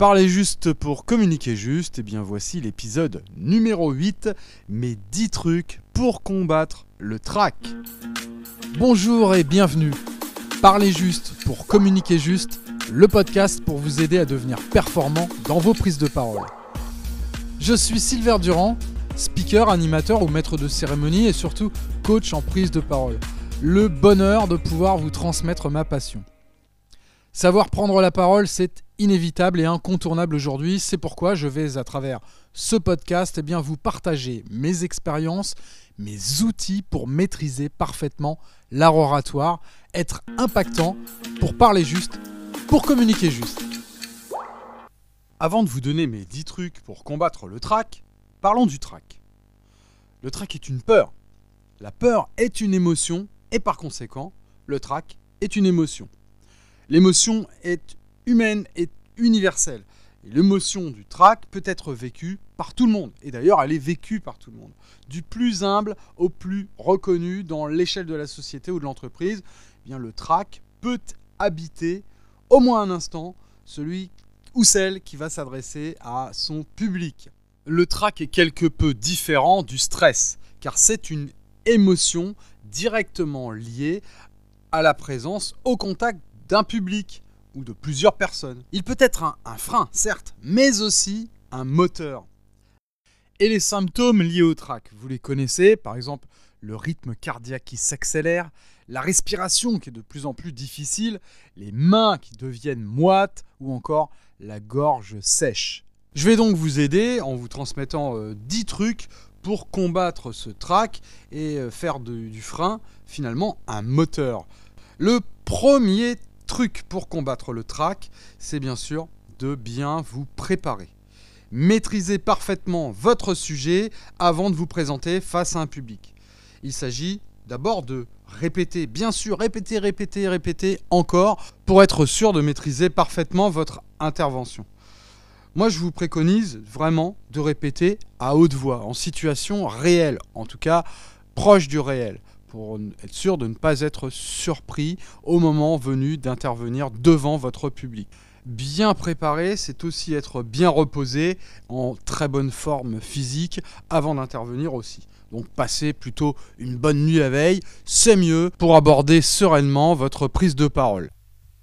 Parler juste pour communiquer juste, et eh bien voici l'épisode numéro 8, mes 10 trucs pour combattre le trac. Bonjour et bienvenue. Parler juste pour communiquer juste, le podcast pour vous aider à devenir performant dans vos prises de parole. Je suis Silver Durand, speaker, animateur ou maître de cérémonie et surtout coach en prise de parole. Le bonheur de pouvoir vous transmettre ma passion. Savoir prendre la parole, c'est inévitable et incontournable aujourd'hui. C'est pourquoi je vais, à travers ce podcast, eh vous partager mes expériences, mes outils pour maîtriser parfaitement l'art oratoire, être impactant, pour parler juste, pour communiquer juste. Avant de vous donner mes 10 trucs pour combattre le trac, parlons du trac. Le trac est une peur. La peur est une émotion et par conséquent, le trac est une émotion. L'émotion est humaine et universelle. l'émotion du trac peut être vécue par tout le monde. Et d'ailleurs, elle est vécue par tout le monde. Du plus humble au plus reconnu dans l'échelle de la société ou de l'entreprise, eh le trac peut habiter au moins un instant celui ou celle qui va s'adresser à son public. Le trac est quelque peu différent du stress, car c'est une émotion directement liée à la présence au contact d'un public ou de plusieurs personnes. Il peut être un, frein, certes, mais aussi un moteur. Et les symptômes liés au trac, vous les connaissez, par exemple le rythme cardiaque qui s'accélère, la respiration qui est de plus en plus difficile, les mains qui deviennent moites ou encore la gorge sèche. Je vais donc vous aider en vous transmettant 10 euh, trucs pour combattre ce trac et euh, faire du frein finalement un moteur. Le premier truc pour combattre le trac, c'est bien sûr de bien vous préparer. Maîtrisez parfaitement votre sujet avant de vous présenter face à un public. Il s'agit d'abord de répéter, bien sûr, répéter, répéter, répéter encore pour être sûr de maîtriser parfaitement votre intervention. Moi, je vous préconise vraiment de répéter à haute voix, en situation réelle, en tout cas proche du réel pour être sûr de ne pas être surpris au moment venu d'intervenir devant votre public. Bien préparé, c'est aussi être bien reposé, en très bonne forme physique, avant d'intervenir aussi. Donc passez plutôt une bonne nuit la veille, c'est mieux pour aborder sereinement votre prise de parole.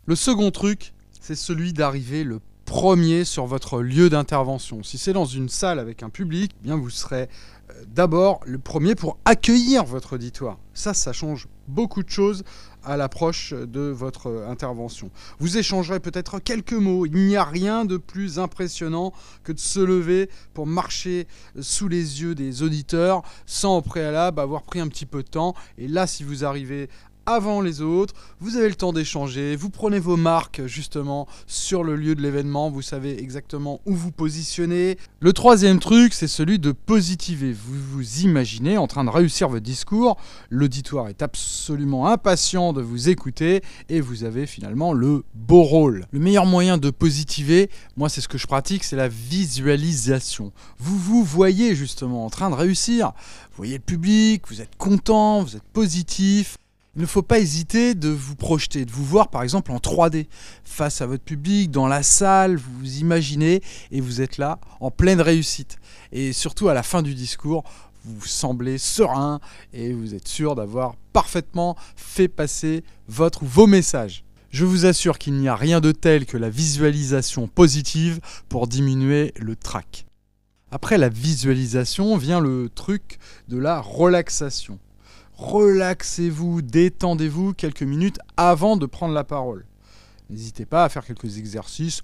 Le second truc, c'est celui d'arriver le premier sur votre lieu d'intervention. Si c'est dans une salle avec un public, bien vous serez d'abord le premier pour accueillir votre auditoire. Ça, ça change beaucoup de choses à l'approche de votre intervention. Vous échangerez peut-être quelques mots. Il n'y a rien de plus impressionnant que de se lever pour marcher sous les yeux des auditeurs sans au préalable avoir pris un petit peu de temps. Et là, si vous arrivez avant les autres, vous avez le temps d'échanger, vous prenez vos marques justement sur le lieu de l'événement, vous savez exactement où vous positionnez. Le troisième truc, c'est celui de positiver. Vous vous imaginez en train de réussir votre discours, l'auditoire est absolument impatient de vous écouter et vous avez finalement le beau rôle. Le meilleur moyen de positiver, moi c'est ce que je pratique, c'est la visualisation. Vous vous voyez justement en train de réussir, vous voyez le public, vous êtes content, vous êtes positif. Il ne faut pas hésiter de vous projeter, de vous voir par exemple en 3D, face à votre public, dans la salle, vous vous imaginez et vous êtes là en pleine réussite. Et surtout à la fin du discours, vous semblez serein et vous êtes sûr d'avoir parfaitement fait passer votre ou vos messages. Je vous assure qu'il n'y a rien de tel que la visualisation positive pour diminuer le trac. Après la visualisation vient le truc de la relaxation relaxez-vous, détendez-vous quelques minutes avant de prendre la parole. N'hésitez pas à faire quelques exercices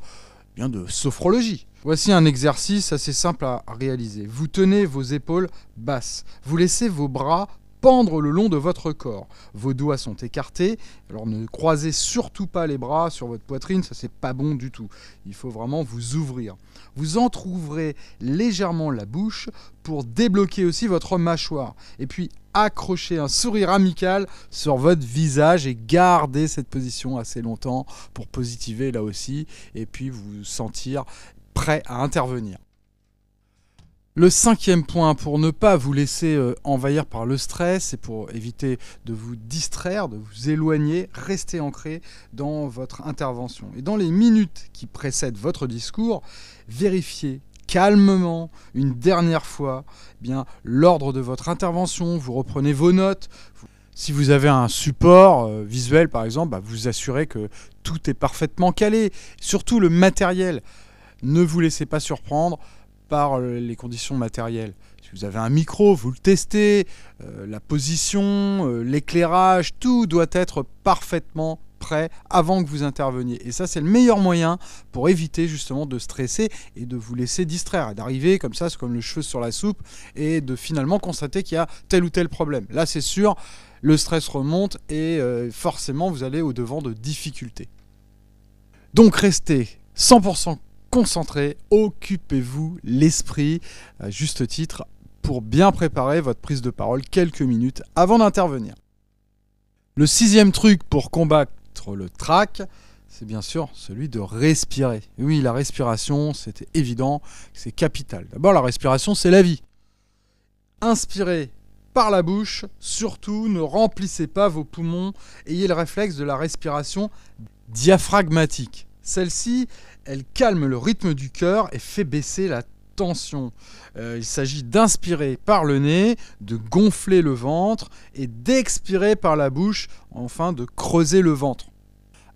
bien de sophrologie. Voici un exercice assez simple à réaliser. Vous tenez vos épaules basses. Vous laissez vos bras pendre le long de votre corps. Vos doigts sont écartés, alors ne croisez surtout pas les bras sur votre poitrine, ça c'est pas bon du tout. Il faut vraiment vous ouvrir. Vous entrouvrez légèrement la bouche pour débloquer aussi votre mâchoire. Et puis accrochez un sourire amical sur votre visage et gardez cette position assez longtemps pour positiver là aussi et puis vous sentir prêt à intervenir. Le cinquième point, pour ne pas vous laisser euh, envahir par le stress et pour éviter de vous distraire, de vous éloigner, restez ancré dans votre intervention. Et dans les minutes qui précèdent votre discours, vérifiez calmement une dernière fois eh bien l'ordre de votre intervention, vous reprenez vos notes. Si vous avez un support euh, visuel par exemple, bah, vous assurez que tout est parfaitement calé, surtout le matériel. Ne vous laissez pas surprendre par euh, les conditions matérielles. Si vous avez un micro, vous le testez, euh, la position, euh, l'éclairage, tout doit être parfaitement prêt avant que vous interveniez. Et ça, c'est le meilleur moyen pour éviter justement de stresser et de vous laisser distraire, et d'arriver comme ça, c'est comme le cheveu sur la soupe, et de finalement constater qu'il y a tel ou tel problème. Là, c'est sûr, le stress remonte et forcément, vous allez au devant de difficultés. Donc, restez 100% concentré, occupez-vous l'esprit, à juste titre, pour bien préparer votre prise de parole quelques minutes avant d'intervenir. Le sixième truc pour combattre le trac, c'est bien sûr celui de respirer. Oui, la respiration, c'était évident, c'est capital. D'abord, la respiration, c'est la vie. Inspirez par la bouche, surtout ne remplissez pas vos poumons, ayez le réflexe de la respiration diaphragmatique. Celle-ci, elle calme le rythme du cœur et fait baisser la tension. Euh, il s'agit d'inspirer par le nez, de gonfler le ventre et d'expirer par la bouche, enfin de creuser le ventre.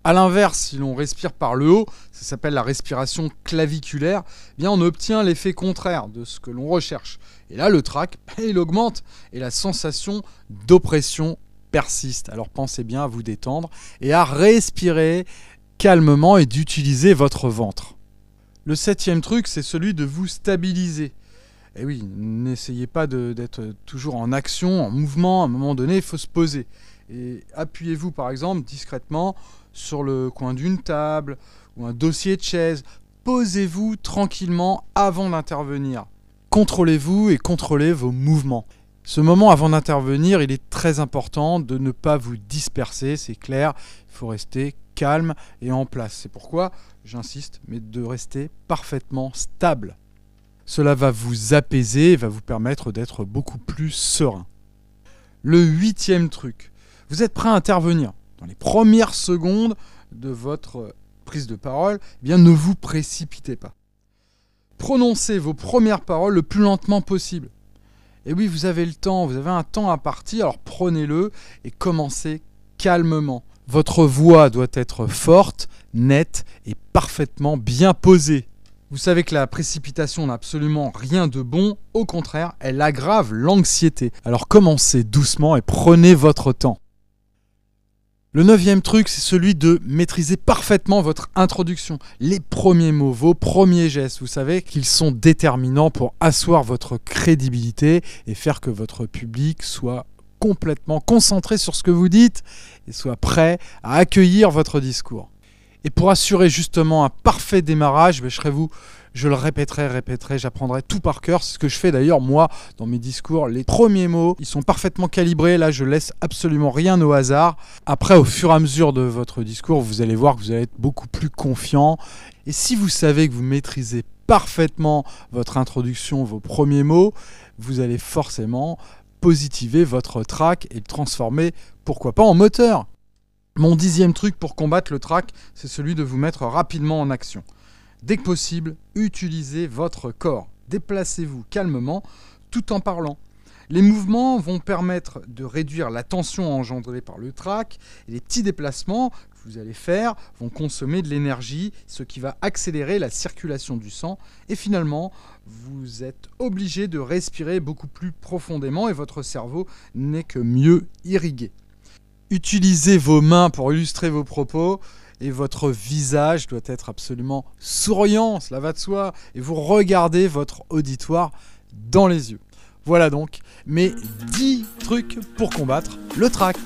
A l'inverse, si l'on respire par le haut, ça s'appelle la respiration claviculaire, eh bien on obtient l'effet contraire de ce que l'on recherche. Et là, le trac, il augmente et la sensation d'oppression persiste. Alors pensez bien à vous détendre et à respirer calmement et d'utiliser votre ventre. Le septième truc, c'est celui de vous stabiliser. Et oui, n'essayez pas d'être toujours en action, en mouvement. À un moment donné, il faut se poser. Et appuyez-vous, par exemple, discrètement sur le coin d'une table ou un dossier de chaise. Posez-vous tranquillement avant d'intervenir. Contrôlez-vous et contrôlez vos mouvements. Ce moment avant d'intervenir, il est très important de ne pas vous disperser, c'est clair. Il faut rester calme et en place. C'est pourquoi j'insiste, mais de rester parfaitement stable. Cela va vous apaiser et va vous permettre d'être beaucoup plus serein. Le huitième truc, vous êtes prêt à intervenir. Dans les premières secondes de votre prise de parole, eh bien ne vous précipitez pas. Prononcez vos premières paroles le plus lentement possible. Et oui, vous avez le temps, vous avez un temps à partir, alors prenez-le et commencez calmement. Votre voix doit être forte, nette et parfaitement bien posée. Vous savez que la précipitation n'a absolument rien de bon, au contraire, elle aggrave l'anxiété. Alors commencez doucement et prenez votre temps. Le neuvième truc, c'est celui de maîtriser parfaitement votre introduction. Les premiers mots, vos premiers gestes, vous savez qu'ils sont déterminants pour asseoir votre crédibilité et faire que votre public soit complètement concentré sur ce que vous dites et soit prêt à accueillir votre discours. Et pour assurer justement un parfait démarrage, ben, je vous, je le répéterai, répéterai, j'apprendrai tout par cœur. C'est ce que je fais d'ailleurs moi dans mes discours. Les premiers mots, ils sont parfaitement calibrés. Là, je laisse absolument rien au hasard. Après, au fur et à mesure de votre discours, vous allez voir que vous allez être beaucoup plus confiant. Et si vous savez que vous maîtrisez parfaitement votre introduction, vos premiers mots, vous allez forcément positiver votre track et le transformer, pourquoi pas, en moteur. Mon dixième truc pour combattre le track, c'est celui de vous mettre rapidement en action. Dès que possible, utilisez votre corps. Déplacez-vous calmement tout en parlant. Les mouvements vont permettre de réduire la tension engendrée par le trac les petits déplacements vous allez faire vont consommer de l'énergie, ce qui va accélérer la circulation du sang et finalement vous êtes obligé de respirer beaucoup plus profondément et votre cerveau n'est que mieux irrigué. Utilisez vos mains pour illustrer vos propos et votre visage doit être absolument souriant, cela va de soi, et vous regardez votre auditoire dans les yeux. Voilà donc mes 10 trucs pour combattre le trac.